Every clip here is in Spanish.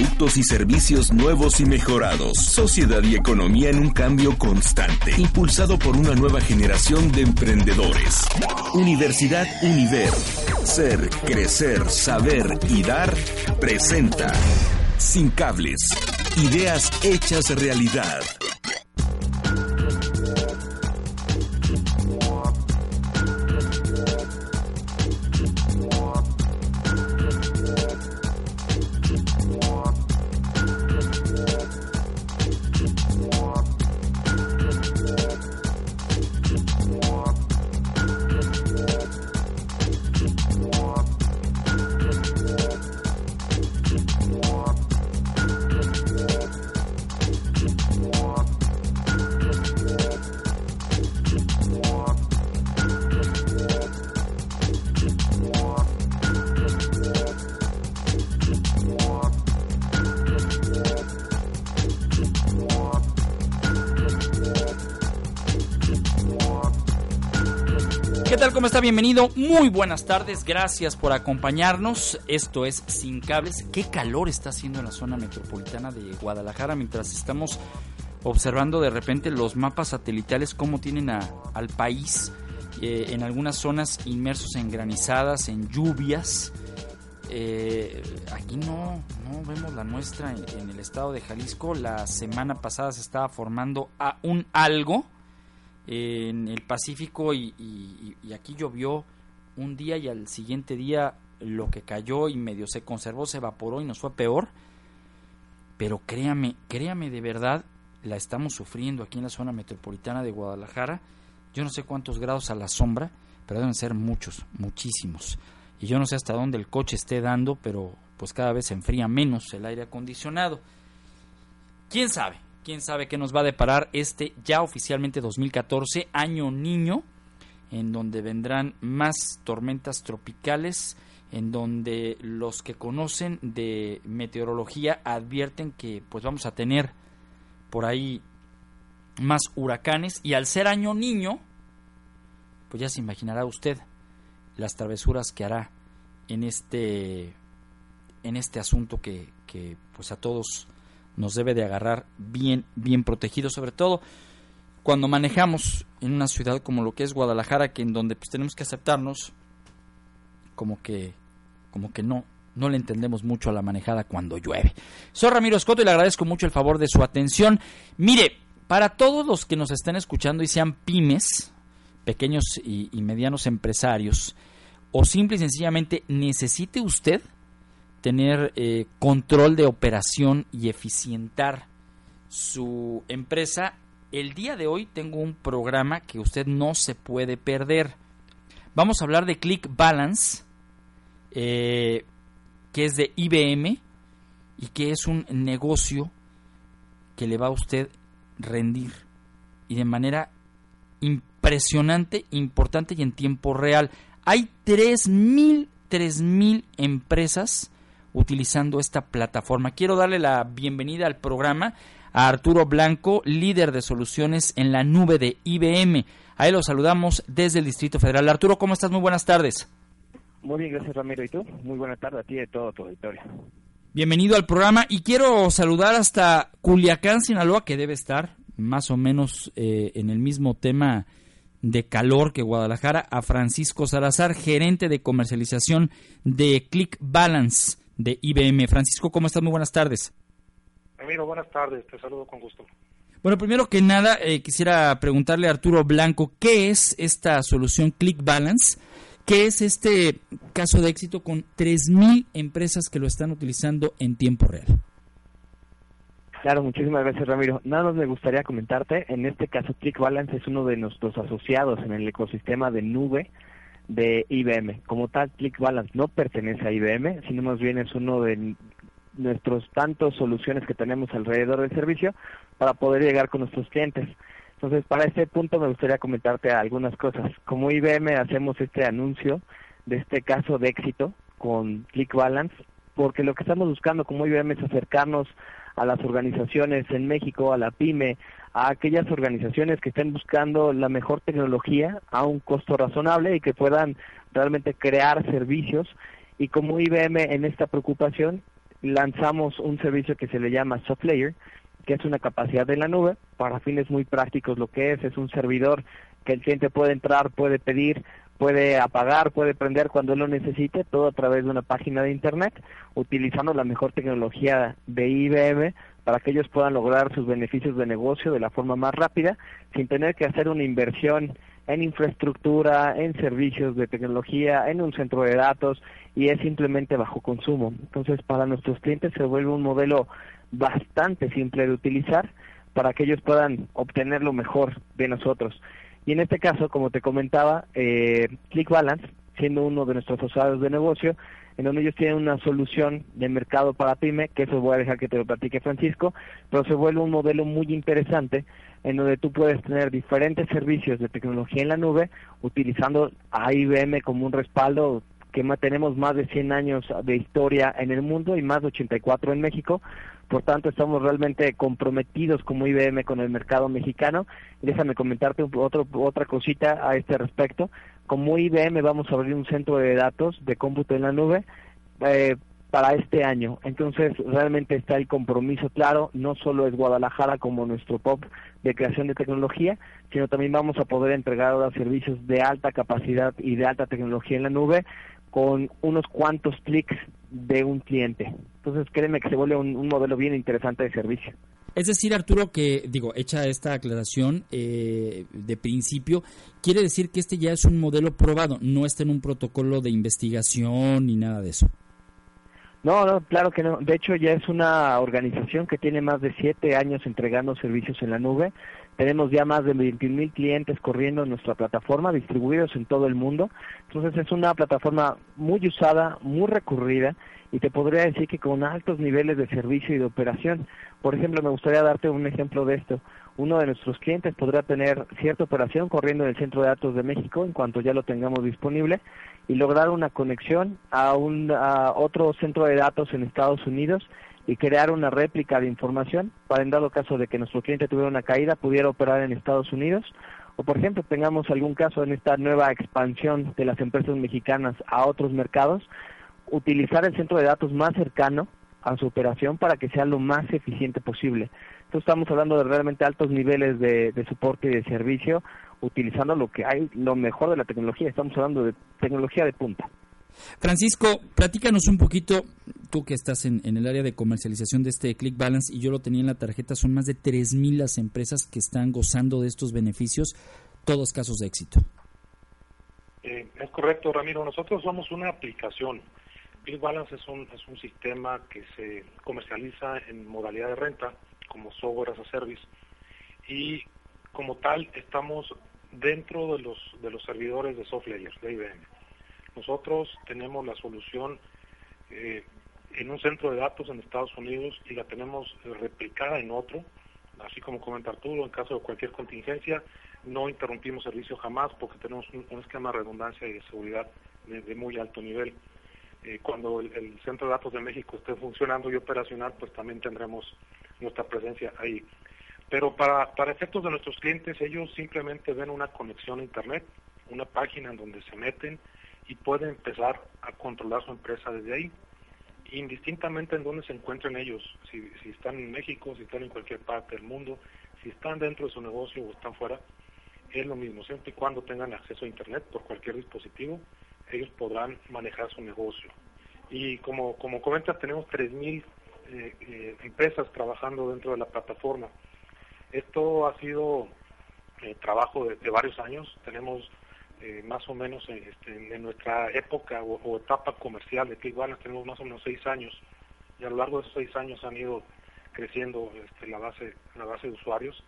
productos y servicios nuevos y mejorados. Sociedad y economía en un cambio constante, impulsado por una nueva generación de emprendedores. Universidad Univer. Ser, crecer, saber y dar presenta. Sin cables. Ideas hechas realidad. Bienvenido. Muy buenas tardes. Gracias por acompañarnos. Esto es Sin Cables. Qué calor está haciendo en la zona metropolitana de Guadalajara mientras estamos observando de repente los mapas satelitales, cómo tienen al país eh, en algunas zonas inmersos en granizadas, en lluvias. Eh, aquí no, no vemos la nuestra en, en, el estado de Jalisco. La semana pasada se estaba formando a un algo en el Pacífico y, aquí llovió un día y al siguiente día lo que cayó y medio se conservó se evaporó y nos fue peor. Pero créame, créame de verdad, la estamos sufriendo aquí en la zona metropolitana de Guadalajara. Yo no sé cuántos grados a la sombra, pero deben ser muchos, muchísimos. Y yo no sé hasta dónde el coche esté dando, pero pues cada vez se enfría menos el aire acondicionado. ¿Quién sabe? Quién sabe qué nos va a deparar este ya oficialmente 2014, año niño, en donde vendrán más tormentas tropicales, en donde los que conocen de meteorología advierten que pues vamos a tener por ahí más huracanes. Y al ser año niño, pues ya se imaginará usted las travesuras que hará en este en este asunto que, que pues a todos nos debe de agarrar bien, bien protegidos, sobre todo cuando manejamos en una ciudad como lo que es Guadalajara, que en donde pues tenemos que aceptarnos como que, como que no, no le entendemos mucho a la manejada cuando llueve. Soy Ramiro Escoto y le agradezco mucho el favor de su atención. Mire, para todos los que nos estén escuchando y sean pymes, pequeños y, y medianos empresarios, o simple y sencillamente necesite usted tener eh, control de operación y eficientar su empresa, el día de hoy tengo un programa que usted no se puede perder. Vamos a hablar de Click Balance, eh, que es de IBM y que es un negocio que le va a usted rendir y de manera impresionante, importante y en tiempo real. Hay 3.000 3.000 empresas utilizando esta plataforma. Quiero darle la bienvenida al programa a Arturo Blanco, líder de soluciones en la nube de IBM. Ahí lo saludamos desde el Distrito Federal. Arturo, ¿cómo estás? Muy buenas tardes. Muy bien, gracias Ramiro. ¿Y tú? Muy buena tarde a ti y a todo tu auditorio. Bienvenido al programa y quiero saludar hasta Culiacán, Sinaloa, que debe estar más o menos eh, en el mismo tema de calor que Guadalajara, a Francisco Salazar, gerente de comercialización de Click Balance de IBM. Francisco, ¿cómo estás? Muy buenas tardes. Amigo, buenas tardes, te saludo con gusto. Bueno, primero que nada, eh, quisiera preguntarle a Arturo Blanco, ¿qué es esta solución Click Balance? ¿Qué es este caso de éxito con 3.000 empresas que lo están utilizando en tiempo real? Claro, muchísimas gracias Ramiro. Nada más me gustaría comentarte, en este caso Click Balance es uno de nuestros asociados en el ecosistema de nube de IBM. Como tal, ClickBalance no pertenece a IBM, sino más bien es uno de nuestros tantos soluciones que tenemos alrededor del servicio para poder llegar con nuestros clientes. Entonces, para este punto me gustaría comentarte algunas cosas. Como IBM hacemos este anuncio de este caso de éxito con ClickBalance, porque lo que estamos buscando como IBM es acercarnos a las organizaciones en México, a la PyME, a aquellas organizaciones que estén buscando la mejor tecnología a un costo razonable y que puedan realmente crear servicios. Y como IBM en esta preocupación lanzamos un servicio que se le llama SoftLayer, que es una capacidad de la nube, para fines muy prácticos lo que es, es un servidor que el cliente puede entrar, puede pedir, puede apagar, puede prender cuando lo necesite, todo a través de una página de internet, utilizando la mejor tecnología de IBM para que ellos puedan lograr sus beneficios de negocio de la forma más rápida, sin tener que hacer una inversión en infraestructura, en servicios de tecnología, en un centro de datos y es simplemente bajo consumo. Entonces, para nuestros clientes se vuelve un modelo bastante simple de utilizar para que ellos puedan obtener lo mejor de nosotros. Y en este caso, como te comentaba, eh, ClickBalance, siendo uno de nuestros asociados de negocio, en donde ellos tienen una solución de mercado para PyME, que eso voy a dejar que te lo platique Francisco, pero se vuelve un modelo muy interesante en donde tú puedes tener diferentes servicios de tecnología en la nube utilizando a IBM como un respaldo que tenemos más de 100 años de historia en el mundo y más de 84 en México. Por tanto, estamos realmente comprometidos como IBM con el mercado mexicano. Déjame comentarte otro, otra cosita a este respecto. Como IBM vamos a abrir un centro de datos de cómputo en la nube eh, para este año. Entonces, realmente está el compromiso claro. No solo es Guadalajara como nuestro pop de creación de tecnología, sino también vamos a poder entregar ahora servicios de alta capacidad y de alta tecnología en la nube con unos cuantos clics de un cliente. Entonces, créeme que se vuelve un, modelo bien interesante de servicio. Es decir, Arturo, que, digo, hecha esta aclaración eh, de principio, quiere decir que este ya es un modelo probado, no está en un protocolo de investigación ni nada de eso. No, no, claro que no. De hecho, ya es una organización que tiene más de siete años entregando servicios en la nube. Tenemos ya más de 21 mil clientes corriendo en nuestra plataforma, distribuidos en todo el mundo. Entonces es una plataforma muy usada, muy recurrida y te podría decir que con altos niveles de servicio y de operación. Por ejemplo, me gustaría darte un ejemplo de esto. Uno de nuestros clientes podrá tener cierta operación corriendo en el Centro de Datos de México en cuanto ya lo tengamos disponible y lograr una conexión a, un, a otro centro de datos en Estados Unidos y crear una réplica de información para en dado caso de que nuestro cliente tuviera una caída pudiera operar en Estados Unidos o por ejemplo tengamos algún caso en esta nueva expansión de las empresas mexicanas a otros mercados, utilizar el centro de datos más cercano a su operación para que sea lo más eficiente posible. Entonces estamos hablando de realmente altos niveles de, de soporte y de servicio utilizando lo que hay, lo mejor de la tecnología. Estamos hablando de tecnología de punta. Francisco, platícanos un poquito, tú que estás en, el área de comercialización de este Click Balance y yo lo tenía en la tarjeta, son más de 3.000 las empresas que están gozando de estos beneficios, todos casos de éxito. Eh, es correcto, Ramiro. Nosotros somos una aplicación. Click Balance es un, es un sistema que se comercializa en modalidad de renta, como software as a service, y como tal estamos dentro de los, de los servidores de SoftLayer, de IBM nosotros tenemos la solución eh, en un centro de datos en Estados Unidos y la tenemos eh, replicada en otro, así como comenta Arturo, en caso de cualquier contingencia, no interrumpimos servicio jamás porque tenemos un, esquema de redundancia y de seguridad de, muy alto nivel. Eh, cuando el, Centro de Datos de México esté funcionando y operacional, pues también tendremos nuestra presencia ahí. Pero para, para efectos de nuestros clientes, ellos simplemente ven una conexión a Internet, una página en donde se meten, y puede empezar a controlar su empresa desde ahí, indistintamente en dónde se encuentren ellos, si, si están en México, si están en cualquier parte del mundo, si están dentro de su negocio o están fuera, es lo mismo, siempre y cuando tengan acceso a Internet por cualquier dispositivo, ellos podrán manejar su negocio. Y como, como comentas, tenemos 3.000 eh, eh, empresas trabajando dentro de la plataforma. Esto ha sido eh, trabajo de, varios años. Tenemos eh, más o menos este, en nuestra época o, etapa comercial de igual tenemos más o menos seis años y a lo largo de esos seis años han ido creciendo este, la base la base de usuarios.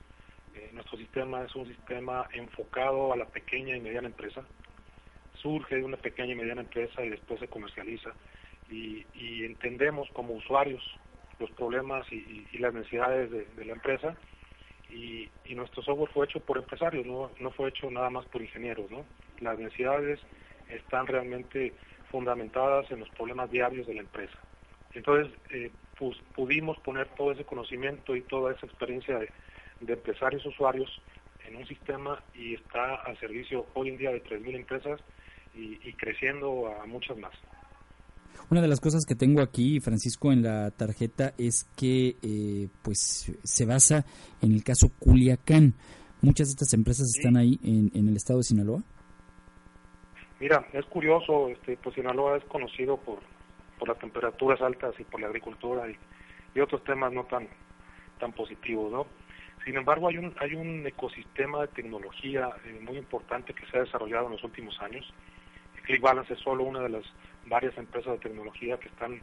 Eh, nuestro sistema es un sistema enfocado a la pequeña y mediana empresa. Surge de una pequeña y mediana empresa y después se comercializa y, entendemos como usuarios los problemas y, las necesidades de la empresa y, nuestro software fue hecho por empresarios, no, no fue hecho nada más por ingenieros. ¿no? Las necesidades están realmente fundamentadas en los problemas diarios de la empresa. Entonces, pues, pudimos poner todo ese conocimiento y toda esa experiencia de, de empresarios usuarios en un sistema y está al servicio hoy en día de 3.000 empresas y creciendo a muchas más. Una de las cosas que tengo aquí, Francisco, en la tarjeta es que eh, pues se basa en el caso Culiacán. Muchas de estas empresas están ahí en, el estado de Sinaloa. Mira, es curioso, este, pues Sinaloa es conocido por, por las temperaturas altas y por la agricultura y, otros temas no tan tan positivos, ¿no? Sin embargo, hay un hay un ecosistema de tecnología eh, muy importante que se ha desarrollado en los últimos años. ClickBalance es solo una de las varias empresas de tecnología que están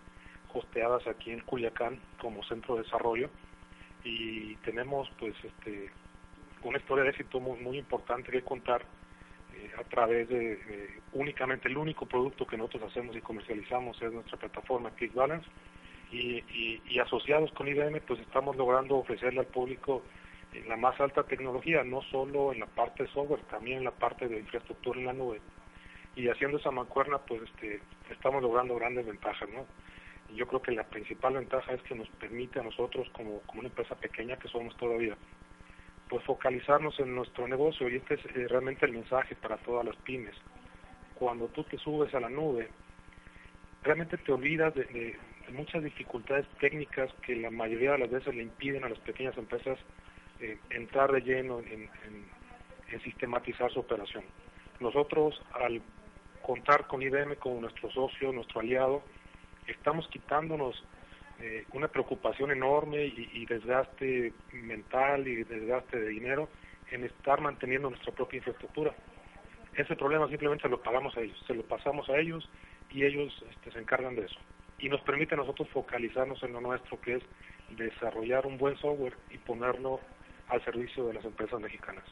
hosteadas aquí en Culiacán como centro de desarrollo y tenemos pues este una historia de éxito muy, importante que contar eh, a través de únicamente el único producto que nosotros hacemos y comercializamos es nuestra plataforma ClickBalance y, y, y asociados con IBM pues estamos logrando ofrecerle al público eh, la más alta tecnología, no solo en la parte de software, también en la parte de infraestructura en la nube y haciendo esa mancuerna pues este estamos logrando grandes ventajas no y yo creo que la principal ventaja es que nos permite a nosotros como, como una empresa pequeña que somos todavía pues focalizarnos en nuestro negocio. Y este es eh, realmente el mensaje para todas las pymes. Cuando tú te subes a la nube realmente te olvidas de, muchas dificultades técnicas que la mayoría de las veces le impiden a las pequeñas empresas eh, entrar de lleno en, en sistematizar su operación. Nosotros al contar con IBM como nuestro socio, nuestro aliado, estamos quitándonos eh, una preocupación enorme y, desgaste mental y desgaste de dinero en estar manteniendo nuestra propia infraestructura. Ese problema simplemente lo pagamos a ellos, se lo pasamos a ellos y ellos este, se encargan de eso. Y nos permite a nosotros focalizarnos en lo nuestro, que es desarrollar un buen software y ponerlo al servicio de las empresas mexicanas.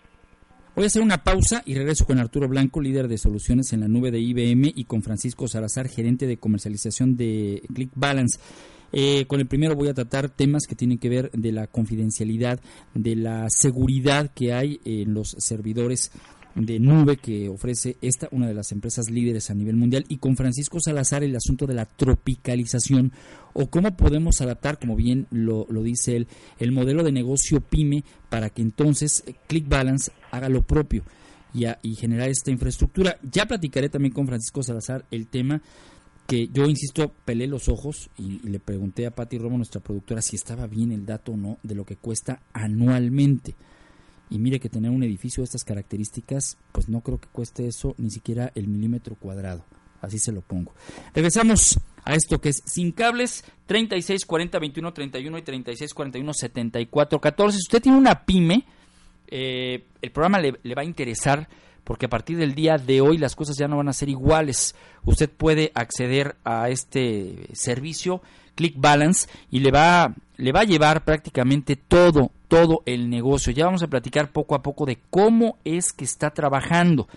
Voy a hacer una pausa y regreso con Arturo Blanco, líder de soluciones en la nube de IBM, y con Francisco Salazar, gerente de comercialización de ClickBalance. Eh, con el primero voy a tratar temas que tienen que ver de la confidencialidad, de la seguridad que hay en los servidores de nube que ofrece esta, una de las empresas líderes a nivel mundial, y con Francisco Salazar el asunto de la tropicalización o cómo podemos adaptar, como bien lo, dice él, el modelo de negocio pyme para que entonces ClickBalance haga lo propio y, y generar esta infraestructura. Ya platicaré también con Francisco Salazar el tema que yo insisto, pelé los ojos y, le pregunté a Patti Romo, nuestra productora, si estaba bien el dato o no de lo que cuesta anualmente. Y mire que tener un edificio de estas características, pues no creo que cueste eso ni siquiera el milímetro cuadrado. Así se lo pongo. Regresamos a esto que es sin cables 36 40 21 31 y 36 41 74 14. Si usted tiene una pyme, eh, el programa le, le va a interesar porque a partir del día de hoy las cosas ya no van a ser iguales. Usted puede acceder a este servicio Click Balance y le va, le va a llevar prácticamente todo, todo el negocio. Ya vamos a platicar poco a poco de cómo es que está trabajando.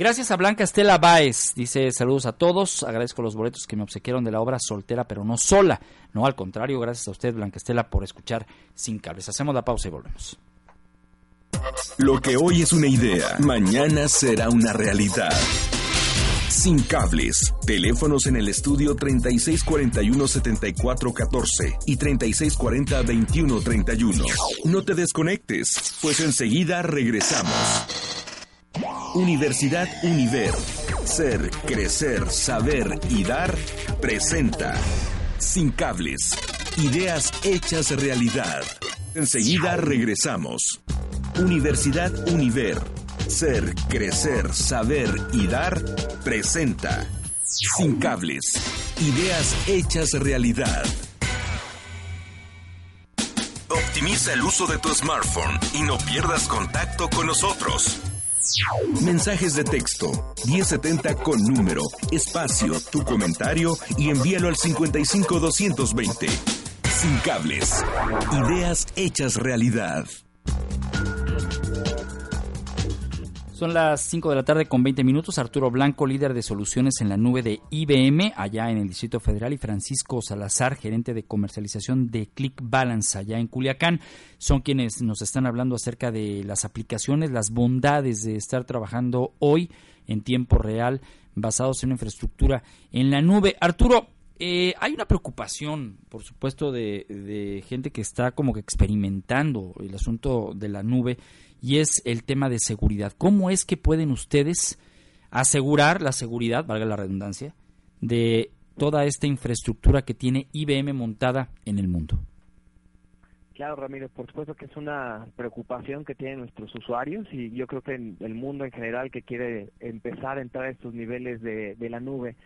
Gracias a Blanca Estela Báez, dice saludos a todos, agradezco los boletos que me obsequiaron de la obra Soltera pero no sola. No, al contrario, gracias a usted Blanca Estela por escuchar Sin Cables. Hacemos la pausa y volvemos. Lo que hoy es una idea, mañana será una realidad. Sin cables. Teléfonos en el estudio 3641-7414 y 3640-2131. No te desconectes, pues enseguida regresamos. Universidad Univer. Ser, crecer, saber y dar presenta. Sin cables. Ideas hechas realidad. Enseguida regresamos. Universidad Univer ser, crecer, saber y dar presenta Sin cables. Ideas hechas realidad. Optimiza el uso de tu smartphone y no pierdas contacto con nosotros. Mensajes de texto 1070 con número, espacio, tu comentario y envíalo al 55220. Sin cables. Ideas hechas realidad. Son las 5 de la tarde con 20 minutos. Arturo Blanco, líder de soluciones en la nube de IBM, allá en el Distrito Federal, y Francisco Salazar, gerente de comercialización de Click Balance, allá en Culiacán, son quienes nos están hablando acerca de las aplicaciones, las bondades de estar trabajando hoy en tiempo real, basados en una infraestructura en la nube. Arturo, eh, hay una preocupación, por supuesto, de, de gente que está como que experimentando el asunto de la nube y es el tema de seguridad. ¿Cómo es que pueden ustedes asegurar la seguridad, valga la redundancia, de toda esta infraestructura que tiene IBM montada en el mundo. Claro, Ramírez, por supuesto que es una preocupación que tienen nuestros usuarios y yo creo que en el mundo en general que quiere empezar a entrar a estos niveles de, de la nube.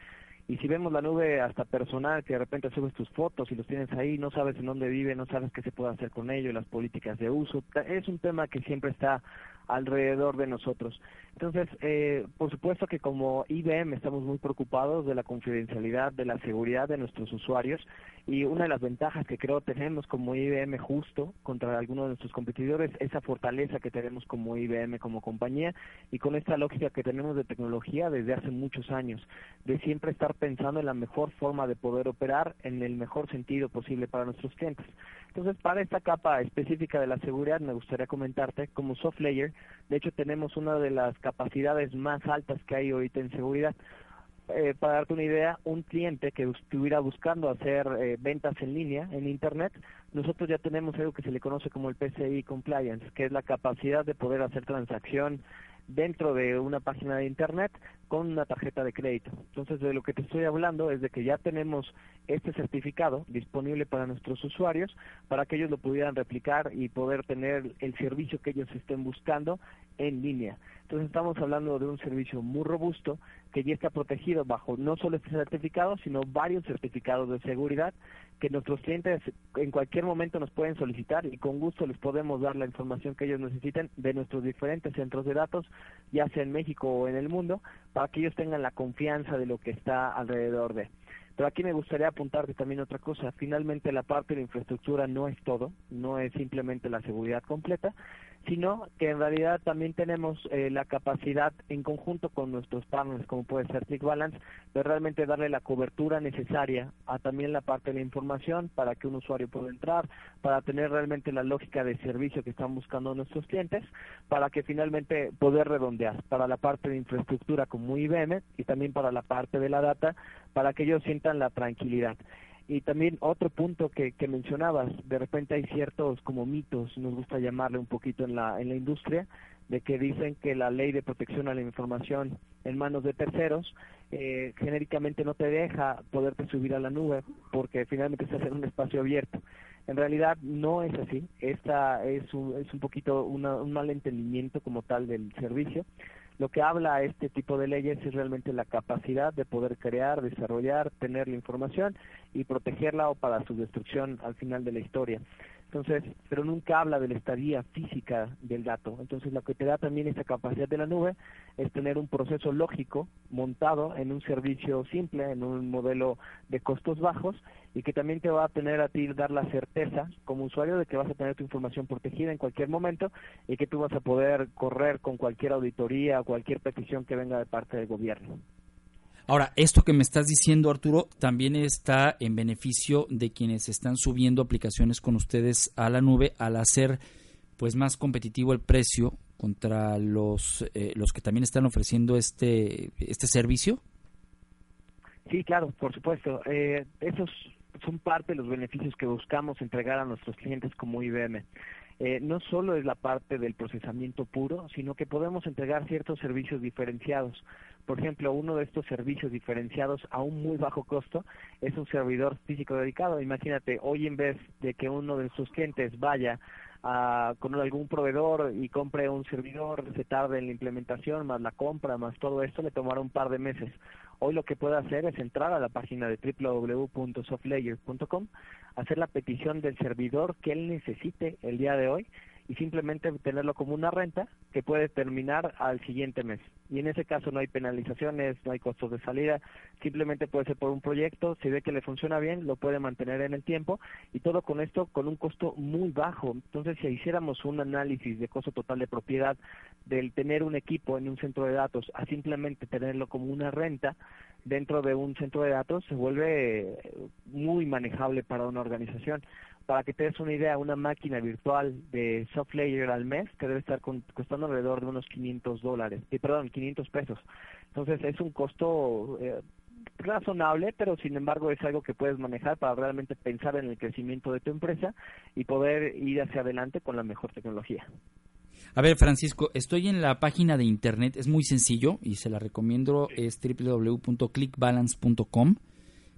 Y si vemos la nube hasta personal, que de repente subes tus fotos y los tienes ahí, no sabes en dónde vive, no sabes qué se puede hacer con ello, las políticas de uso, es un tema que siempre está alrededor de nosotros. Entonces, eh, por supuesto que como IBM estamos muy preocupados de la confidencialidad, de la seguridad de nuestros usuarios y una de las ventajas que creo tenemos como IBM justo contra algunos de nuestros competidores, esa fortaleza que tenemos como IBM como compañía y con esta lógica que tenemos de tecnología desde hace muchos años, de siempre estar pensando en la mejor forma de poder operar en el mejor sentido posible para nuestros clientes. Entonces, para esta capa específica de la seguridad, me gustaría comentarte, como soft layer, de hecho tenemos una de las capacidades más altas que hay ahorita en seguridad. Eh, para darte una idea, un cliente que estuviera buscando hacer eh, ventas en línea, en Internet, nosotros ya tenemos algo que se le conoce como el PCI Compliance, que es la capacidad de poder hacer transacción dentro de una página de internet con una tarjeta de crédito. Entonces, de lo que te estoy hablando es de que ya tenemos este certificado disponible para nuestros usuarios para que ellos lo pudieran replicar y poder tener el servicio que ellos estén buscando en línea. Entonces, estamos hablando de un servicio muy robusto que ya está protegido bajo no solo este certificado, sino varios certificados de seguridad que nuestros clientes en cualquier momento nos pueden solicitar y con gusto les podemos dar la información que ellos necesiten de nuestros diferentes centros de datos, ya sea en México o en el mundo, para que ellos tengan la confianza de lo que está alrededor de. Pero aquí me gustaría apuntarte también otra cosa. Finalmente la parte de infraestructura no es todo, no es simplemente la seguridad completa, sino que en realidad también tenemos eh, la capacidad en conjunto con nuestros partners, como puede ser ClickBalance, de realmente darle la cobertura necesaria a también la parte de la información para que un usuario pueda entrar, para tener realmente la lógica de servicio que están buscando nuestros clientes, para que finalmente poder redondear para la parte de infraestructura como IBM y también para la parte de la data, para que ellos sientan la tranquilidad. Y también otro punto que, que mencionabas, de repente hay ciertos como mitos, nos gusta llamarle un poquito en la, en la industria, de que dicen que la ley de protección a la información en manos de terceros eh, genéricamente no te deja poderte subir a la nube porque finalmente estás en un espacio abierto. En realidad no es así. Esta es un, es un poquito un mal entendimiento como tal del servicio. Lo que habla este tipo de leyes es realmente la capacidad de poder crear, desarrollar, tener la información y protegerla o para su destrucción al final de la historia. Entonces, pero nunca habla de la estadía física del dato. Entonces, lo que te da también esa capacidad de la nube es tener un proceso lógico montado en un servicio simple, en un modelo de costos bajos y que también te va a tener a ti dar la certeza como usuario de que vas a tener tu información protegida en cualquier momento y que tú vas a poder correr con cualquier auditoría o cualquier petición que venga de parte del gobierno. Ahora, esto que me estás diciendo, Arturo, también está en beneficio de quienes están subiendo aplicaciones con ustedes a la nube al hacer pues más competitivo el precio contra los eh, los que también están ofreciendo este este servicio. Sí, claro, por supuesto. Eh, esos son parte de los beneficios que buscamos entregar a nuestros clientes como IBM. Eh, no solo es la parte del procesamiento puro, sino que podemos entregar ciertos servicios diferenciados. Por ejemplo, uno de estos servicios diferenciados a un muy bajo costo es un servidor físico dedicado. Imagínate, hoy en vez de que uno de sus clientes vaya a, con algún proveedor y compre un servidor, se tarde en la implementación, más la compra, más todo esto, le tomará un par de meses. Hoy lo que puede hacer es entrar a la página de www.softlayer.com, hacer la petición del servidor que él necesite el día de hoy y simplemente tenerlo como una renta que puede terminar al siguiente mes. Y en ese caso no hay penalizaciones, no hay costos de salida, simplemente puede ser por un proyecto, si ve que le funciona bien, lo puede mantener en el tiempo y todo con esto con un costo muy bajo. Entonces, si hiciéramos un análisis de costo total de propiedad del tener un equipo en un centro de datos a simplemente tenerlo como una renta, dentro de un centro de datos se vuelve muy manejable para una organización para que te des una idea, una máquina virtual de SoftLayer al mes te debe estar costando alrededor de unos 500 dólares, eh, perdón, 500 pesos. Entonces es un costo eh, razonable, pero sin embargo es algo que puedes manejar para realmente pensar en el crecimiento de tu empresa y poder ir hacia adelante con la mejor tecnología. A ver, Francisco, estoy en la página de internet, es muy sencillo y se la recomiendo, es www.clickbalance.com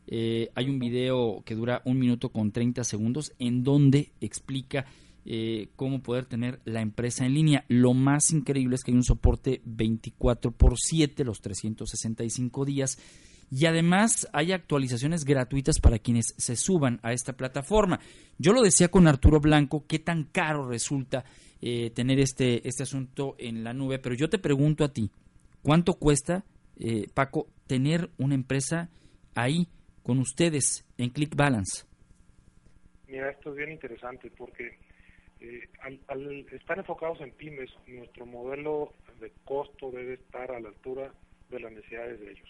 Eh, hay un video que dura un minuto con 30 segundos en donde explica eh, cómo poder tener la empresa en línea. Lo más increíble es que hay un soporte 24 por 7, los 365 días. Y además hay actualizaciones gratuitas para quienes se suban a esta plataforma. Yo lo decía con Arturo Blanco, qué tan caro resulta eh, tener este, este asunto en la nube, pero yo te pregunto a ti, ¿cuánto cuesta, eh, Paco, tener una empresa ahí con ustedes en Click Balance? Mira, esto es bien interesante porque eh, al, estar enfocados en pymes, nuestro modelo de costo debe estar a la altura de las necesidades de ellos.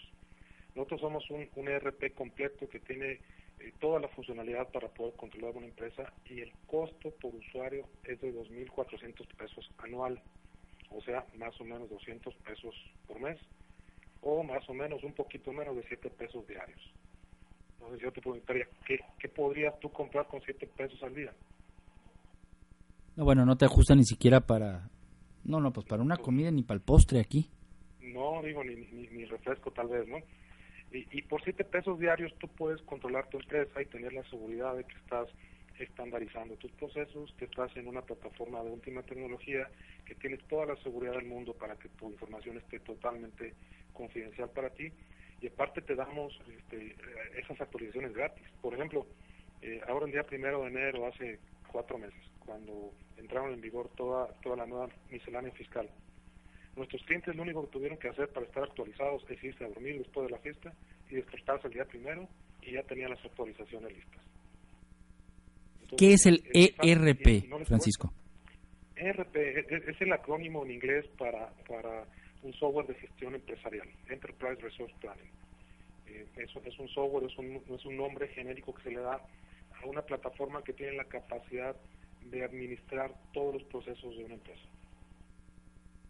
Nosotros somos un, un ERP completo que tiene eh, toda la funcionalidad para poder controlar una empresa y el costo por usuario es de 2.400 pesos anual, o sea, más o menos 200 pesos por mes, o más o menos un poquito menos de 7 pesos diarios. Entonces yo te preguntaría, ¿qué, qué podrías tú comprar con 7 pesos al día? No, bueno, no te ajusta ni siquiera para... No, no, pues para una comida ni para el postre aquí. No, digo, ni, ni, refresco tal vez, ¿no? Y, por siete pesos diarios tú puedes controlar tu empresa y tener la seguridad de que estás estandarizando tus procesos, que estás en una plataforma de última tecnología, que tienes toda la seguridad del mundo para que tu información esté totalmente confidencial para ti. Y aparte te damos este, esas actualizaciones gratis. Por ejemplo, eh, ahora el día primero de enero, hace cuatro meses, cuando entraron en vigor toda, toda la nueva miscelánea fiscal. Nuestros clientes lo único que tuvieron que hacer para estar actualizados es irse a dormir después de la fiesta y despertarse el día primero y ya tenían las actualizaciones listas. ¿Qué es el ERP, Francisco? ERP es el acrónimo en inglés para, para un software de gestión empresarial, Enterprise Resource Planning. Eh, eso es un software, es un, es un nombre genérico que se le da a una plataforma que tiene la capacidad de administrar todos los procesos de una empresa.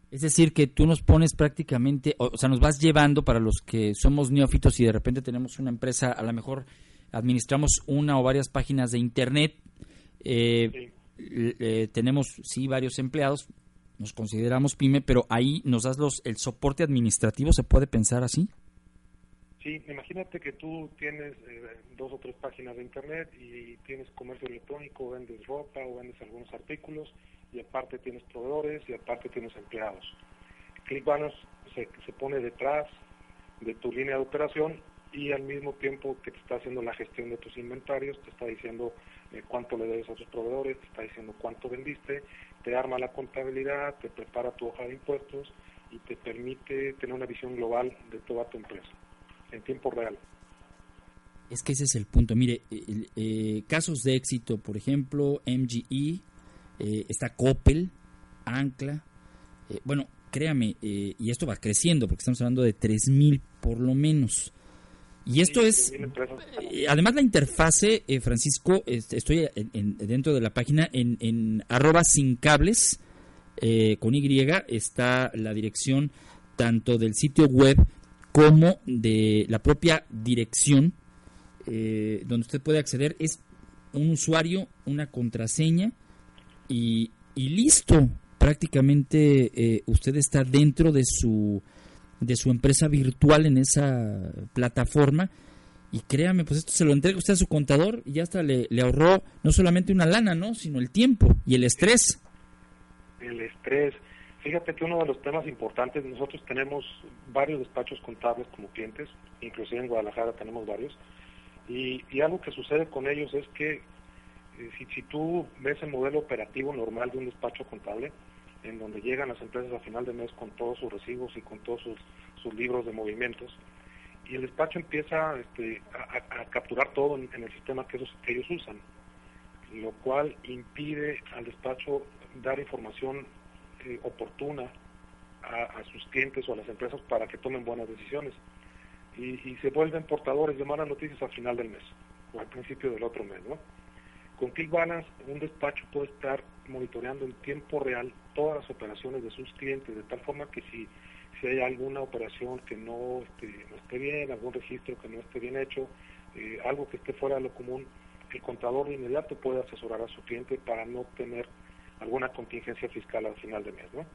Es decir, que tú nos pones prácticamente, o, sea, nos vas llevando para los que somos neófitos y de repente tenemos una empresa, a lo mejor administramos una o varias páginas de internet, eh, eh, tenemos sí varios empleados, nos consideramos pyme, pero ahí nos das los, el soporte administrativo, ¿se puede pensar así? Sí, imagínate que tú tienes eh, dos o tres páginas de internet y tienes comercio electrónico, vendes ropa o vendes algunos artículos y aparte tienes proveedores y aparte tienes empleados. ClickBanners se, se pone detrás de tu línea de operación y al mismo tiempo que te está haciendo la gestión de tus inventarios, te está diciendo eh, cuánto le debes a tus proveedores, te está diciendo cuánto vendiste, te arma la contabilidad, te prepara tu hoja de impuestos y te permite tener una visión global de toda tu empresa en tiempo real. Es que ese es el punto. Mire, eh, casos de éxito, por ejemplo, MGE, eh, está Coppel, Ancla. Eh, bueno, créame, y esto va creciendo porque estamos hablando de 3.000 por lo menos. Y esto es, además la interfase, Francisco, estoy dentro de la página en, en arroba sin cables, con Y, está la dirección tanto del sitio web como de la propia dirección eh, donde usted puede acceder. Es un usuario, una contraseña y, listo. Prácticamente eh, usted está dentro de su, de su empresa virtual en esa plataforma. Y créame, pues esto se lo entrega usted a su contador y ya hasta le, ahorró no solamente una lana, ¿no? Sino el tiempo y el estrés. El estrés. Fíjate que uno de los temas importantes, nosotros tenemos varios despachos contables como clientes, inclusive en Guadalajara tenemos varios, y, algo que sucede con ellos es que eh, si, si tú ves el modelo operativo normal de un despacho contable, en donde llegan las empresas a final de mes con todos sus recibos y con todos sus, libros de movimientos, y el despacho empieza este, a, capturar todo en, el sistema que que ellos usan, lo cual impide al despacho dar información eh, oportuna a, sus clientes o a las empresas para que tomen buenas decisiones. Y, se vuelven portadores de malas noticias al final del mes o al principio del otro mes. ¿no? Con ClickBalance, un despacho puede estar monitoreando en tiempo real todas las operaciones de sus clientes, de tal forma que si, si hay alguna operación que no esté, no esté bien, algún registro que no esté bien hecho, eh, algo que esté fuera de lo común, el contador de inmediato puede asesorar a su cliente para no tener alguna contingencia fiscal al final de mes, ¿no?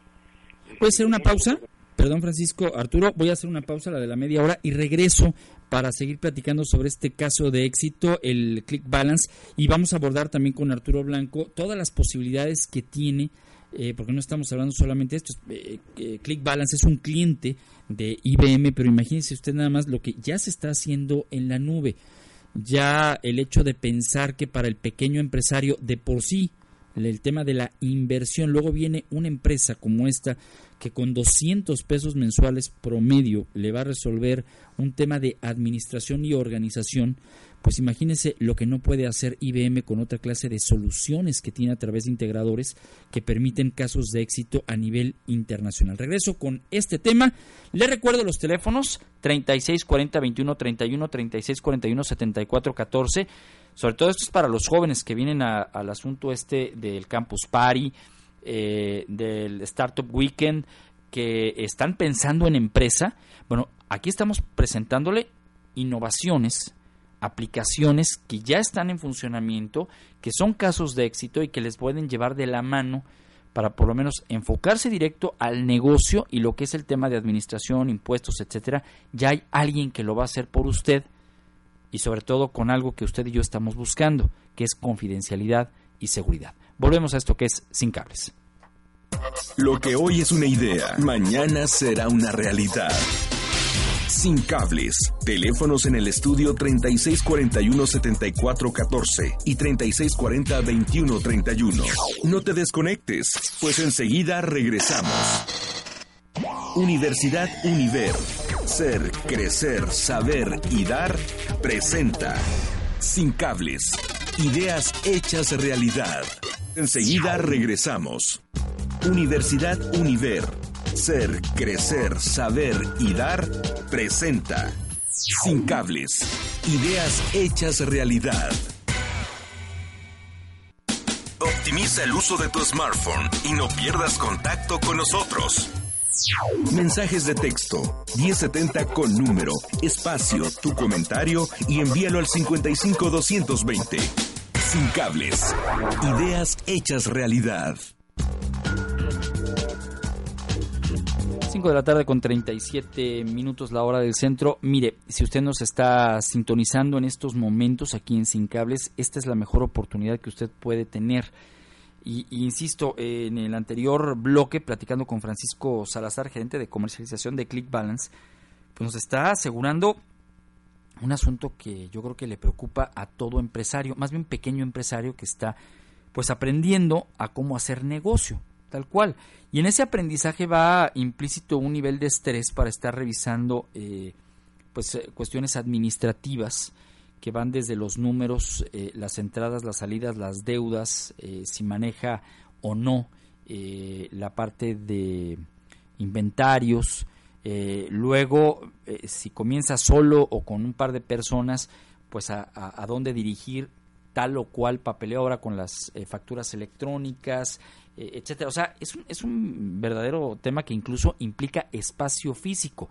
¿Puede ser una pausa? Perdón, Francisco. Arturo, voy a hacer una pausa, la de la media hora, y regreso para seguir platicando sobre este caso de éxito, el Click Balance, y vamos a abordar también con Arturo Blanco todas las posibilidades que tiene, eh, porque no estamos hablando solamente de esto. Eh, eh, Click Balance es un cliente de IBM, pero imagínese usted nada más lo que ya se está haciendo en la nube. Ya el hecho de pensar que para el pequeño empresario de por sí el tema de la inversión. Luego viene una empresa como esta que con 200 pesos mensuales promedio le va a resolver un tema de administración y organización, pues imagínense lo que no puede hacer IBM con otra clase de soluciones que tiene a través de integradores que permiten casos de éxito a nivel internacional. Regreso con este tema. Le recuerdo los teléfonos 36 40 21 31 36 41 74 14 sobre todo esto es para los jóvenes que vienen al asunto este del Campus Party, eh, del Startup Weekend, que están pensando en empresa. Bueno, aquí estamos presentándole innovaciones, aplicaciones que ya están en funcionamiento, que son casos de éxito y que les pueden llevar de la mano para por lo menos enfocarse directo al negocio y lo que es el tema de administración, impuestos, etcétera, ya hay alguien que lo va a hacer por usted y sobre todo con algo que usted y yo estamos buscando, que es confidencialidad y seguridad. Volvemos a esto que es sin cables. Lo que hoy es una idea, mañana será una realidad. Sin cables. Teléfonos en el estudio 3641-7414 y 3640-2131. No te desconectes, pues enseguida regresamos. Universidad Univer. Ser, crecer, saber y dar presenta. Sin cables. Ideas hechas realidad. Enseguida regresamos. Universidad Univer. Ser, crecer, saber y dar presenta. Sin cables. Ideas hechas realidad. Optimiza el uso de tu smartphone y no pierdas contacto con nosotros. Mensajes de texto 1070 con número, espacio, tu comentario y envíalo al 55220. Sin cables. Ideas hechas realidad. 5 de la tarde con 37 minutos la hora del centro. Mire, si usted nos está sintonizando en estos momentos aquí en Sin Cables, esta es la mejor oportunidad que usted puede tener y, insisto, en el anterior bloque, platicando con Francisco Salazar, gerente de comercialización de Click Balance, pues nos está asegurando un asunto que yo creo que le preocupa a todo empresario, más bien pequeño empresario que está pues aprendiendo a cómo hacer negocio, tal cual. Y en ese aprendizaje va implícito un nivel de estrés para estar revisando eh, pues eh, cuestiones administrativas que van desde los números, eh, las entradas, las salidas, las deudas, si maneja o no la parte de inventarios, luego si comienza solo o con un par de personas, pues a, dónde dirigir tal o cual papeleo ahora con las facturas electrónicas, etcétera. O sea, es un, es un verdadero tema que incluso implica espacio físico.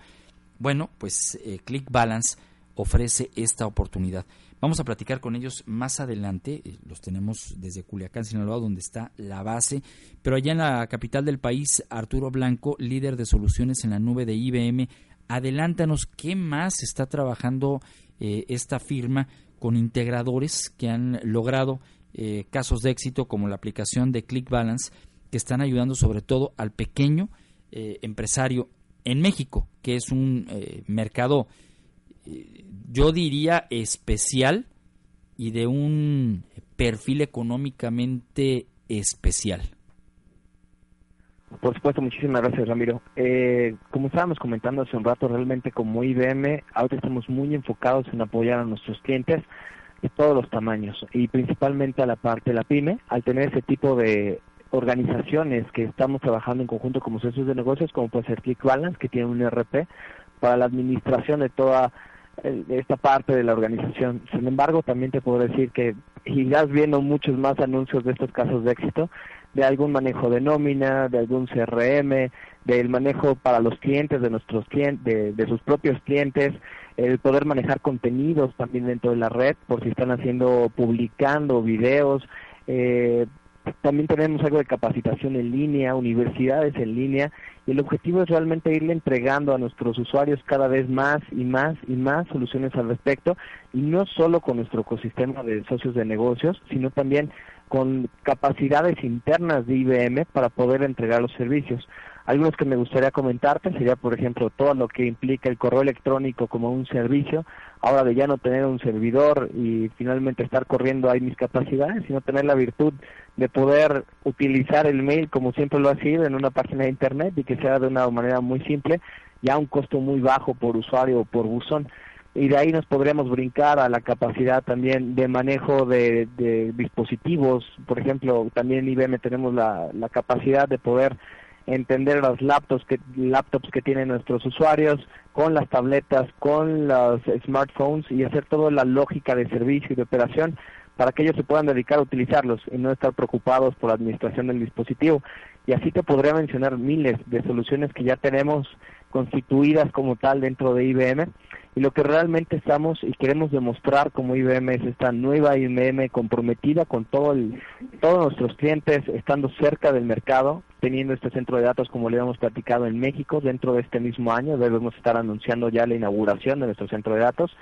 Bueno, pues Click Balance ofrece esta oportunidad. Vamos a platicar con ellos más adelante, eh, los tenemos desde Culiacán, Sinaloa, donde está la base, pero allá en la capital del país, Arturo Blanco, líder de soluciones en la nube de IBM, adelántanos qué más está trabajando eh, esta firma con integradores que han logrado eh, casos de éxito como la aplicación de Click Balance, que están ayudando sobre todo al pequeño empresario en México, que es un mercado yo diría especial y de un perfil económicamente especial. Por supuesto, muchísimas gracias Ramiro. Eh, como estábamos comentando hace un rato, realmente como IBM, ahora estamos muy enfocados en apoyar a nuestros clientes de todos los tamaños y principalmente a la parte de la pyme, al tener ese tipo de organizaciones que estamos trabajando en conjunto como socios de negocios, como puede ser Click Balance, que tiene un ERP para la administración de toda esta parte de la organización. Sin embargo, también te puedo decir que irás viendo muchos más anuncios de estos casos de éxito, de algún manejo de nómina, de algún CRM, del manejo para los clientes de nuestros clientes, de, sus propios clientes, el poder manejar contenidos también dentro de la red, por si están haciendo, publicando videos, eh, También tenemos algo de capacitación en línea, universidades en línea, y el objetivo es realmente irle entregando a nuestros usuarios cada vez más y más y más soluciones al respecto, y no solo con nuestro ecosistema de socios de negocios, sino también con capacidades internas de IBM para poder entregar los servicios. Algunos que me gustaría comentarte sería, por ejemplo, todo lo que implica el correo electrónico como un servicio, ahora de ya no tener un servidor y finalmente estar corriendo ahí mis capacidades, sino tener la virtud de poder utilizar el mail como siempre lo ha sido en una página de internet y que sea de una manera muy simple, ya a un costo muy bajo por usuario o por buzón y de ahí nos podríamos brincar a la capacidad también de manejo de, dispositivos. Por ejemplo, también en IBM tenemos la, la capacidad de poder entender los laptops que, laptops que tienen nuestros usuarios, con las tabletas, con los smartphones y hacer toda la lógica de servicio y de operación para que ellos se puedan dedicar a utilizarlos y no estar preocupados por la administración del dispositivo. Y así te podría mencionar miles de soluciones que ya tenemos constituidas como tal dentro de IBM y lo que realmente estamos y queremos demostrar como IBM es esta nueva IBM comprometida con todo el, todos nuestros clientes estando cerca del mercado, teniendo este centro de datos como le hemos platicado en México dentro de este mismo año, debemos estar anunciando ya la inauguración de nuestro centro de datos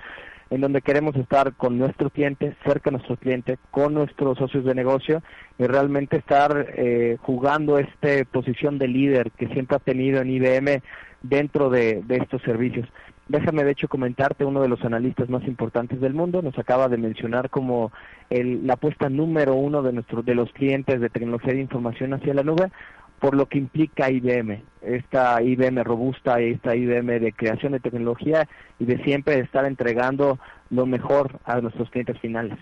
en donde queremos estar con nuestro cliente, cerca de nuestro cliente, con nuestros socios de negocio y realmente estar eh, jugando esta posición de líder que siempre ha tenido en IBM dentro de, estos servicios. Déjame de hecho comentarte, uno de los analistas más importantes del mundo nos acaba de mencionar como la apuesta número uno de, nuestro, de los clientes de tecnología de información hacia la nube, por lo que implica IBM, esta IBM robusta, esta IBM de creación de tecnología y de siempre estar entregando lo mejor a nuestros clientes finales.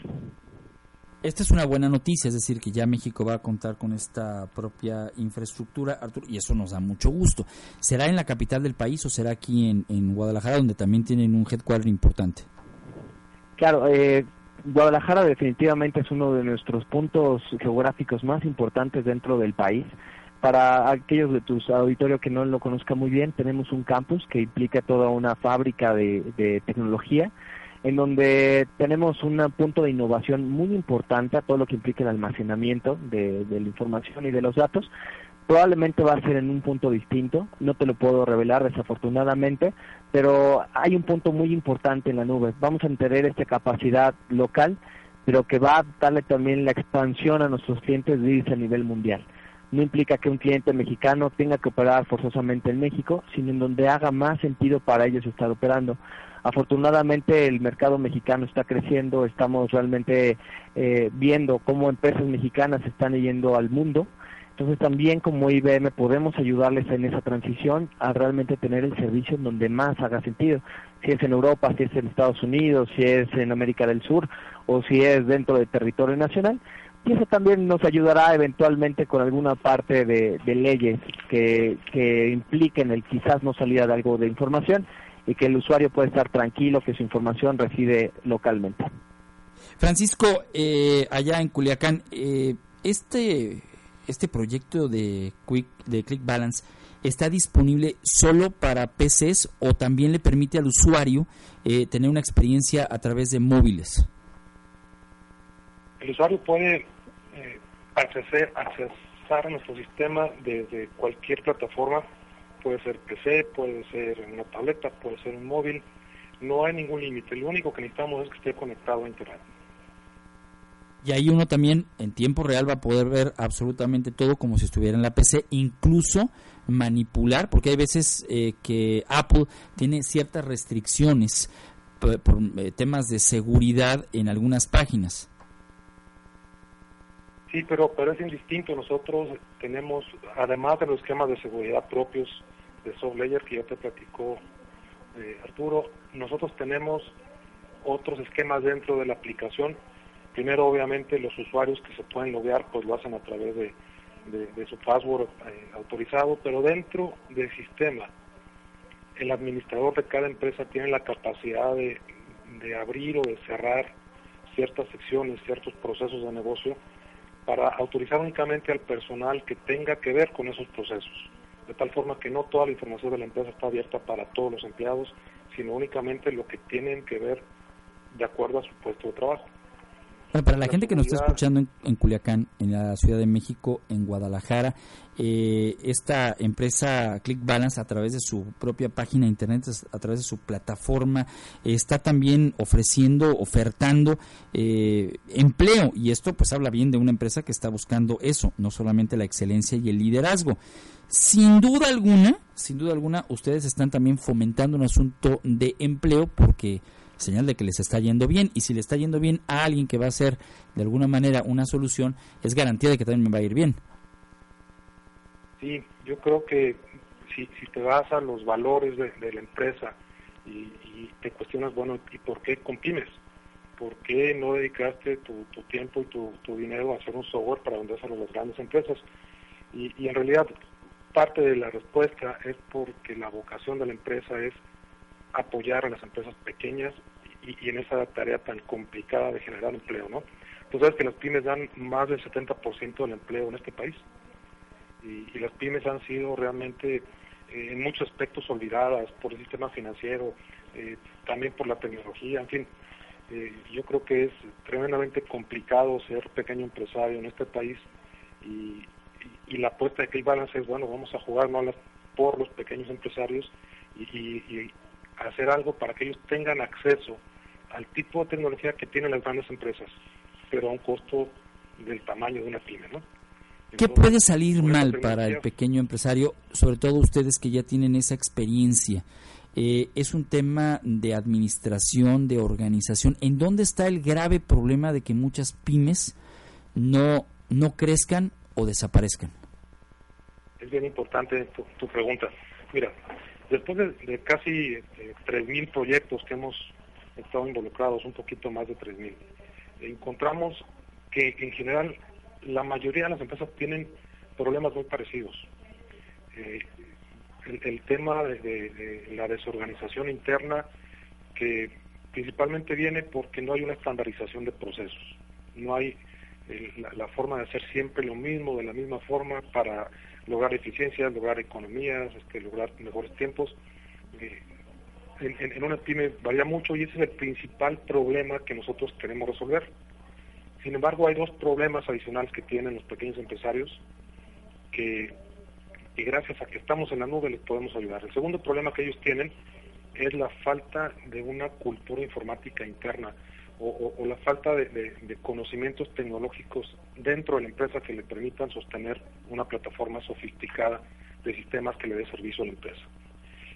Esta es una buena noticia, es decir, que ya México va a contar con esta propia infraestructura, Artur, y eso nos da mucho gusto. ¿Será en la capital del país o será aquí en, en Guadalajara, donde también tienen un headquarter importante? Claro, eh, Guadalajara definitivamente es uno de nuestros puntos geográficos más importantes dentro del país. Para aquellos de tus auditorios que no lo conozcan muy bien, tenemos un campus que implica toda una fábrica de, tecnología en donde tenemos un punto de innovación muy importante a todo lo que implica el almacenamiento de, la información y de los datos. Probablemente va a ser en un punto distinto, no te lo puedo revelar desafortunadamente, pero hay un punto muy importante en la nube. Vamos a tener esta capacidad local, pero que va a darle también la expansión a nuestros clientes a nivel mundial no implica que un cliente mexicano tenga que operar forzosamente en México, sino en donde haga más sentido para ellos estar operando. Afortunadamente el mercado mexicano está creciendo, estamos realmente eh, viendo cómo empresas mexicanas están yendo al mundo. Entonces también como IBM podemos ayudarles en esa transición a realmente tener el servicio en donde más haga sentido. Si es en Europa, si es en Estados Unidos, si es en América del Sur o si es dentro del territorio nacional y eso también nos ayudará eventualmente con alguna parte de, leyes que, que impliquen el quizás no salida de algo de información y que el usuario puede estar tranquilo que su información reside localmente. Francisco, eh, allá en Culiacán, eh, este, este proyecto de Quick, de Click Balance está disponible solo para PCs o también le permite al usuario eh, tener una experiencia a través de móviles. El usuario puede acceder, accesar a nuestro sistema desde cualquier plataforma, puede ser PC, puede ser una tableta, puede ser un móvil, no hay ningún límite, lo único que necesitamos es que esté conectado a Internet. Y ahí uno también en tiempo real va a poder ver absolutamente todo como si estuviera en la PC, incluso manipular, porque hay veces eh, que Apple tiene ciertas restricciones por, eh, temas de seguridad en algunas páginas. Sí, pero, pero es indistinto. Nosotros tenemos, además de los esquemas de seguridad propios de SoftLayer que ya te platicó eh, Arturo, nosotros tenemos otros esquemas dentro de la aplicación. Primero, obviamente, los usuarios que se pueden loguear, pues lo hacen a través de, su password eh, autorizado, pero dentro del sistema, el administrador de cada empresa tiene la capacidad de, de abrir o de cerrar ciertas secciones, ciertos procesos de negocio para autorizar únicamente al personal que tenga que ver con esos procesos, de tal forma que no toda la información de la empresa está abierta para todos los empleados, sino únicamente lo que tienen que ver de acuerdo a su puesto de trabajo. Para la, gente que nos está escuchando en, Culiacán, en la Ciudad de México, en Guadalajara, eh, esta empresa Click Balance a través de su propia página de internet, a través de su plataforma, está también ofreciendo, ofertando eh, empleo y esto pues habla bien de una empresa que está buscando eso, no solamente la excelencia y el liderazgo. Sin duda alguna, sin duda alguna, ustedes están también fomentando un asunto de empleo porque señal de que les está yendo bien y si le está yendo bien a alguien que va a ser de alguna manera una solución, es garantía de que también va a ir bien. Sí, yo creo que si, si te vas a los valores de, la empresa y, te cuestionas, bueno, ¿y por qué con pymes? ¿Por qué no dedicaste tu, tiempo y tu, dinero a hacer un software para vendérselo a las grandes empresas? Y, y en realidad parte de la respuesta es porque la vocación de la empresa es apoyar a las empresas pequeñas y, en esa tarea tan complicada de generar empleo, ¿no? Tú sabes que las pymes dan más del 70% del empleo en este país y, las pymes han sido realmente eh, en muchos aspectos olvidadas por el sistema financiero, eh, también por la tecnología, en fin. Eh, yo creo que es tremendamente complicado ser pequeño empresario en este país y, la apuesta de que balance es, bueno, vamos a jugar por los pequeños empresarios y, hacer algo para que ellos tengan acceso al tipo de tecnología que tienen las grandes empresas, pero a un costo del tamaño de una pyme, ¿no? ¿Qué puede salir mal para el pequeño empresario, sobre todo ustedes que ya tienen esa experiencia? Eh, es un tema de administración, de organización. ¿En dónde está el grave problema de que muchas pymes no, no crezcan o desaparezcan? Es bien importante tu, tu pregunta. Mira, Después de, casi este, 3.000 proyectos que hemos estado involucrados, un poquito más de 3.000, encontramos que en general la mayoría de las empresas tienen problemas muy parecidos. Eh, el, tema de, la desorganización interna que principalmente viene porque no hay una estandarización de procesos, no hay eh, la, forma de hacer siempre lo mismo de la misma forma para lograr eficiencias, lograr economías, este, lograr mejores tiempos. Eh, en, una pyme varía mucho y ese es el principal problema que nosotros queremos resolver. Sin embargo, hay dos problemas adicionales que tienen los pequeños empresarios que, y gracias a que estamos en la nube les podemos ayudar. El segundo problema que ellos tienen es la falta de una cultura informática interna o, la falta de, conocimientos tecnológicos dentro de la empresa que le permitan sostener una plataforma sofisticada de sistemas que le dé servicio a la empresa.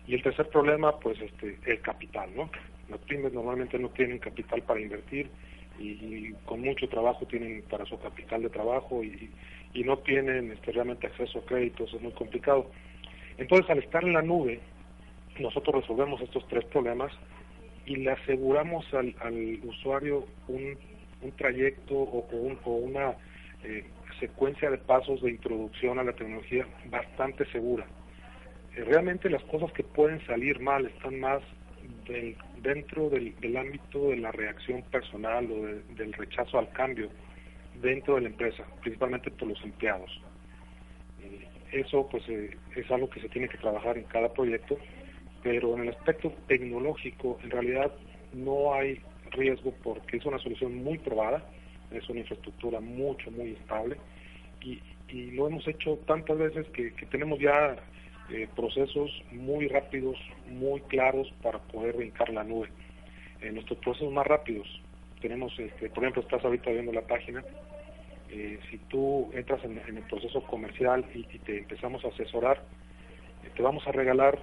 Y el tercer problema, pues este, el capital, ¿no? Las pymes normalmente no tienen capital para invertir y, con mucho trabajo tienen para su capital de trabajo y, no tienen este, realmente acceso a créditos, es muy complicado. Entonces, al estar en la nube, nosotros resolvemos estos tres problemas y le aseguramos al, usuario un, trayecto o, una eh, secuencia de pasos de introducción a la tecnología bastante segura. Eh, realmente las cosas que pueden salir mal están más dentro del, ámbito de la reacción personal o del rechazo al cambio dentro de la empresa, principalmente por los empleados. Eh, eso pues es algo que se tiene que trabajar en cada proyecto pero en el aspecto tecnológico en realidad no hay riesgo porque es una solución muy probada, es una infraestructura mucho, muy estable y, lo hemos hecho tantas veces que, tenemos ya eh, procesos muy rápidos, muy claros para poder brincar la nube. En nuestros procesos más rápidos tenemos, este, por ejemplo, estás ahorita viendo la página, eh, si tú entras en, el proceso comercial y, te empezamos a asesorar, eh, te vamos a regalar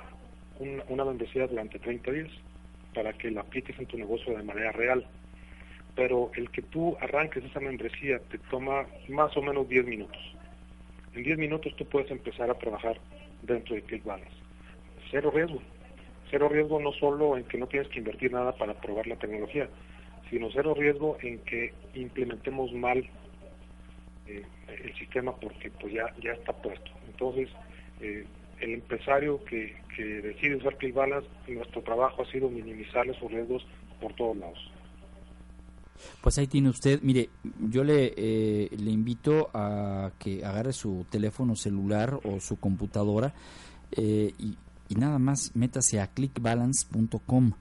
una membresía durante 30 días para que la apliques en tu negocio de manera real. Pero el que tú arranques esa membresía te toma más o menos 10 minutos. En 10 minutos tú puedes empezar a trabajar dentro de ClickBalance. Cero riesgo. Cero riesgo no solo en que no tienes que invertir nada para probar la tecnología, sino cero riesgo en que implementemos mal eh, el sistema porque pues ya, ya está puesto. Entonces, eh, el empresario que, decide usar ClickBalance, nuestro trabajo ha sido minimizar los riesgos por todos lados. Pues ahí tiene usted, mire, yo le, eh, le invito a que agarre su teléfono celular o su computadora eh, y, nada más métase a clickbalance.com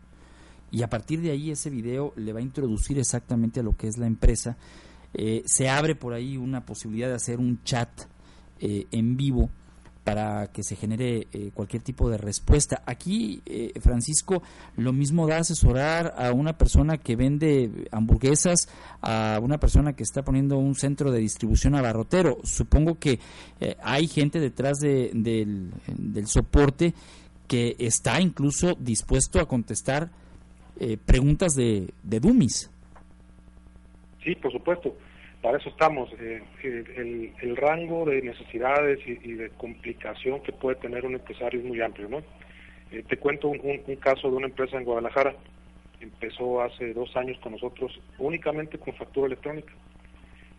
y a partir de ahí ese video le va a introducir exactamente a lo que es la empresa. Eh, se abre por ahí una posibilidad de hacer un chat eh, en vivo para que se genere eh, cualquier tipo de respuesta. Aquí, eh, Francisco, lo mismo da asesorar a una persona que vende hamburguesas, a una persona que está poniendo un centro de distribución abarrotero. Supongo que eh, hay gente detrás de, del, soporte que está incluso dispuesto a contestar preguntas de, de dummies. Sí, por supuesto para eso estamos. Eh, el, rango de necesidades y, de complicación que puede tener un empresario es muy amplio, ¿no? Eh, te cuento un, caso de una empresa en Guadalajara. Empezó hace dos años con nosotros únicamente con factura electrónica.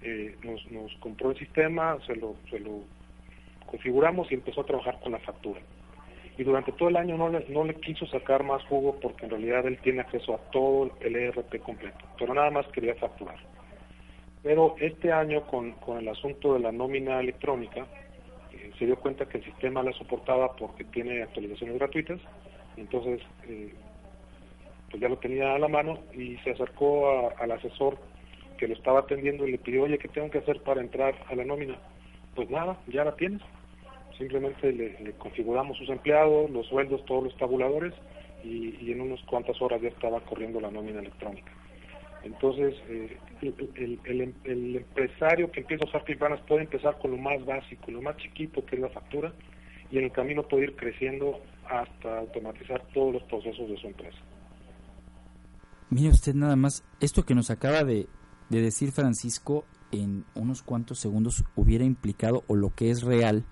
Eh, nos, compró el sistema, se lo, configuramos y empezó a trabajar con la factura. Y durante todo el año no le quiso sacar más jugo porque en realidad él tiene acceso a todo el ERP completo, pero nada más quería facturar. Pero este año, con, con el asunto de la nómina electrónica, eh, se dio cuenta que el sistema la soportaba porque tiene actualizaciones gratuitas, entonces eh, pues ya lo tenía a la mano y se acercó al asesor que lo estaba atendiendo y le pidió, oye, ¿qué tengo que hacer para entrar a la nómina? Pues nada, ya la tienes. Simplemente le, configuramos sus empleados, los sueldos, todos los tabuladores y, y en unas cuantas horas ya estaba corriendo la nómina electrónica. Entonces, eh, el, empresario que empieza a usar ClickBanners puede empezar con lo más básico, lo más chiquito que es la factura, y en el camino puede ir creciendo hasta automatizar todos los procesos de su empresa. Mire usted nada más, esto que nos acaba de decir Francisco en unos cuantos segundos hubiera implicado, o lo que es real,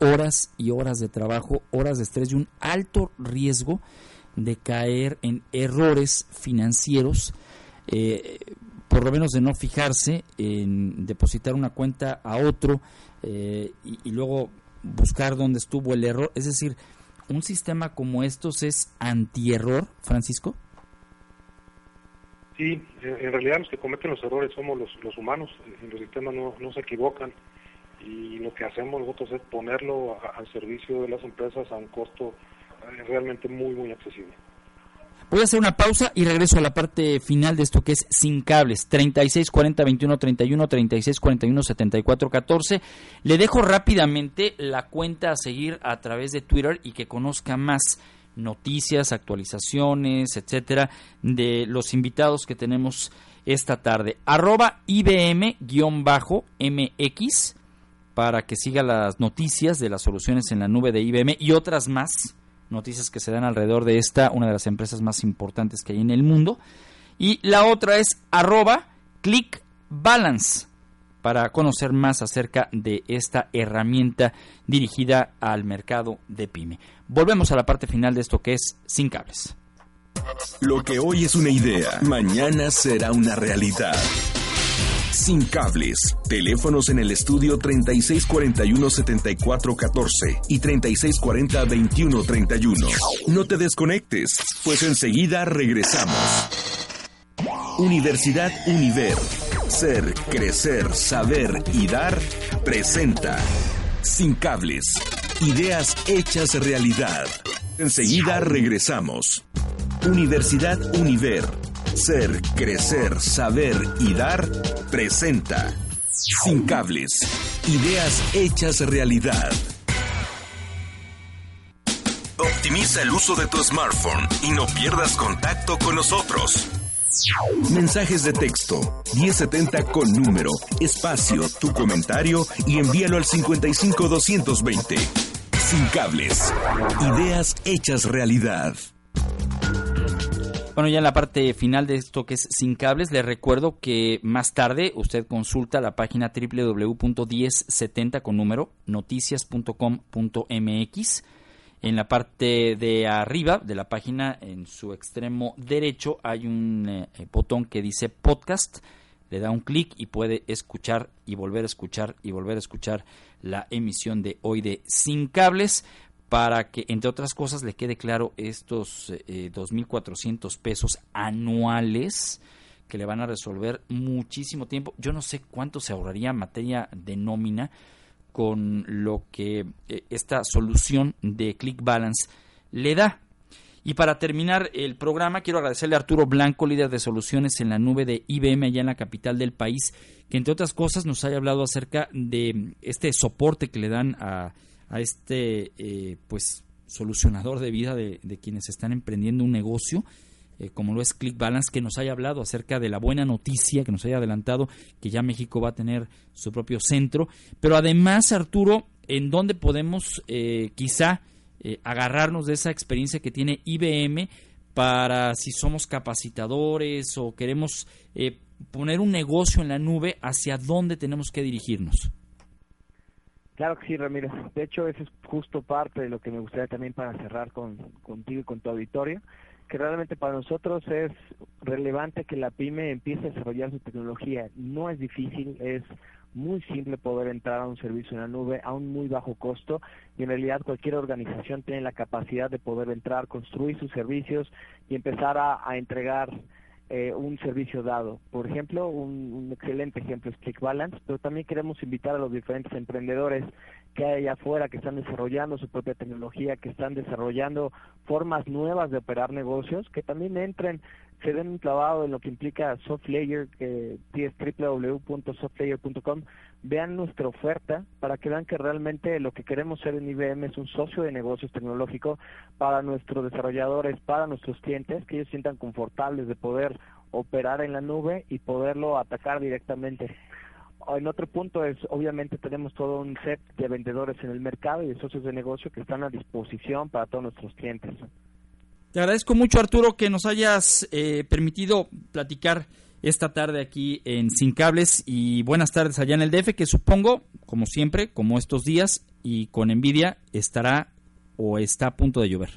horas y horas de trabajo, horas de estrés y un alto riesgo de caer en errores financieros eh, por lo menos de no fijarse en depositar una cuenta a otro eh, y, luego buscar dónde estuvo el error. Es decir, un sistema como estos es antierror, Francisco. Sí, en realidad los que cometen los errores somos los, los humanos, los sistemas no, no se equivocan y lo que hacemos nosotros es ponerlo al servicio de las empresas a un costo eh, realmente muy, muy accesible. Voy a hacer una pausa y regreso a la parte final de esto que es sin cables. 36 40 21 31 36 41 74 14. Le dejo rápidamente la cuenta a seguir a través de Twitter y que conozca más noticias, actualizaciones, etcétera, de los invitados que tenemos esta tarde. Arroba IBM-MX para que siga las noticias de las soluciones en la nube de IBM y otras más noticias que se dan alrededor de esta, una de las empresas más importantes que hay en el mundo. Y la otra es arroba ClickBalance para conocer más acerca de esta herramienta dirigida al mercado de pyme. Volvemos a la parte final de esto que es sin cables. Lo que hoy es una idea, mañana será una realidad. Sin cables. Teléfonos en el estudio 3641-7414 y 3640-2131. No te desconectes, pues enseguida regresamos. Universidad Univer. Ser, crecer, saber y dar presenta. Sin cables. Ideas hechas realidad. Enseguida regresamos. Universidad Univer ser, crecer, saber y dar presenta Sin cables. Ideas hechas realidad. Optimiza el uso de tu smartphone y no pierdas contacto con nosotros. Mensajes de texto 1070 con número, espacio, tu comentario y envíalo al 55220. Sin cables. Ideas hechas realidad. Bueno, ya en la parte final de esto que es sin cables, le recuerdo que más tarde usted consulta la página www.1070 con número noticias.com.mx. En la parte de arriba de la página, en su extremo derecho, hay un eh, botón que dice podcast. Le da un clic y puede escuchar y volver a escuchar y volver a escuchar la emisión de hoy de Sin Cables para que, entre otras cosas, le quede claro estos eh, 2.400 pesos anuales que le van a resolver muchísimo tiempo. Yo no sé cuánto se ahorraría en materia de nómina con lo que eh, esta solución de Click Balance le da. Y para terminar el programa, quiero agradecerle a Arturo Blanco, líder de soluciones en la nube de IBM allá en la capital del país, que entre otras cosas nos haya hablado acerca de este soporte que le dan a, este eh, pues solucionador de vida de, quienes están emprendiendo un negocio. Eh, como lo es Click Balance, que nos haya hablado acerca de la buena noticia, que nos haya adelantado que ya México va a tener su propio centro. Pero además, Arturo, ¿en dónde podemos eh, quizá eh, agarrarnos de esa experiencia que tiene IBM para si somos capacitadores o queremos eh, poner un negocio en la nube, hacia dónde tenemos que dirigirnos. Claro que sí, Ramiro. De hecho, eso es justo parte de lo que me gustaría también para cerrar con, contigo y con tu auditorio, que realmente para nosotros es relevante que la pyme empiece a desarrollar su tecnología. No es difícil, es muy simple poder entrar a un servicio en la nube a un muy bajo costo y en realidad cualquier organización tiene la capacidad de poder entrar, construir sus servicios y empezar a, entregar eh, un servicio dado. Por ejemplo, un, excelente ejemplo es ClickBalance, pero también queremos invitar a los diferentes emprendedores que hay allá afuera que están desarrollando su propia tecnología, que están desarrollando formas nuevas de operar negocios, que también entren se den un clavado en lo que implica SoftLayer, que es www.softlayer.com, vean nuestra oferta para que vean que realmente lo que queremos ser en IBM es un socio de negocios tecnológico para nuestros desarrolladores, para nuestros clientes, que ellos sientan confortables de poder operar en la nube y poderlo atacar directamente. En otro punto es, obviamente tenemos todo un set de vendedores en el mercado y de socios de negocio que están a disposición para todos nuestros clientes. Te agradezco mucho, Arturo, que nos hayas eh, permitido platicar esta tarde aquí en Sin Cables y buenas tardes allá en el DF, que supongo, como siempre, como estos días y con envidia, estará o está a punto de llover.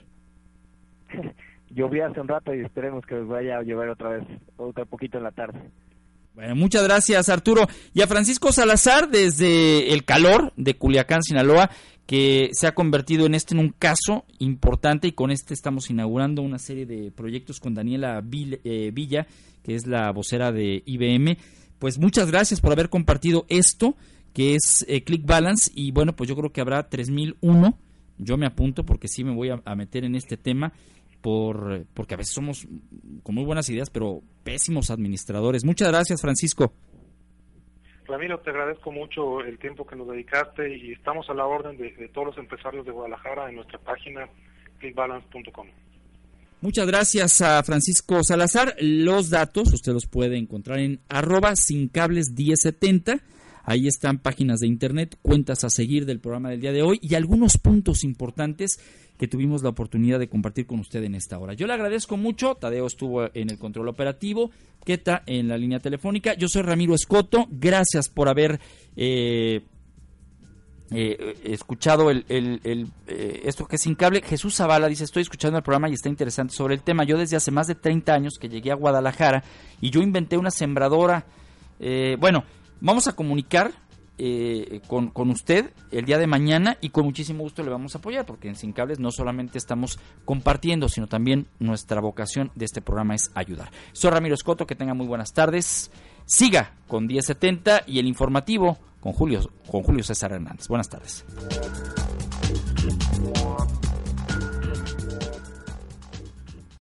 Llovía hace un rato y esperemos que vaya a llover otra vez, otro poquito en la tarde. Bueno, muchas gracias Arturo. Y a Francisco Salazar desde el calor de Culiacán, Sinaloa, que se ha convertido en este en un caso importante y con este estamos inaugurando una serie de proyectos con Daniela eh, Villa, que es la vocera de IBM. Pues muchas gracias por haber compartido esto, que es eh, Click Balance, y bueno, pues yo creo que habrá 3001. Yo me apunto porque sí me voy a, meter en este tema por porque a veces somos con muy buenas ideas, pero pésimos administradores. Muchas gracias, Francisco. Ramiro, te agradezco mucho el tiempo que nos dedicaste y estamos a la orden de, todos los empresarios de Guadalajara en nuestra página clickbalance.com. Muchas gracias a Francisco Salazar. Los datos usted los puede encontrar en arroba sin cables 1070. Ahí están páginas de internet, cuentas a seguir del programa del día de hoy y algunos puntos importantes que tuvimos la oportunidad de compartir con usted en esta hora. Yo le agradezco mucho, Tadeo estuvo en el control operativo, Keta en la línea telefónica, yo soy Ramiro Escoto, gracias por haber eh, eh, escuchado el, eh, esto que es sin cable. Jesús Zavala dice, estoy escuchando el programa y está interesante sobre el tema. Yo desde hace más de 30 años que llegué a Guadalajara y yo inventé una sembradora. bueno, vamos a comunicar eh, con, con, usted el día de mañana y con muchísimo gusto le vamos a apoyar porque en Sin Cables no solamente estamos compartiendo, sino también nuestra vocación de este programa es ayudar. Soy Ramiro Escoto, que tenga muy buenas tardes. Siga con 1070 y el informativo con Julio, con Julio César Hernández. Buenas tardes.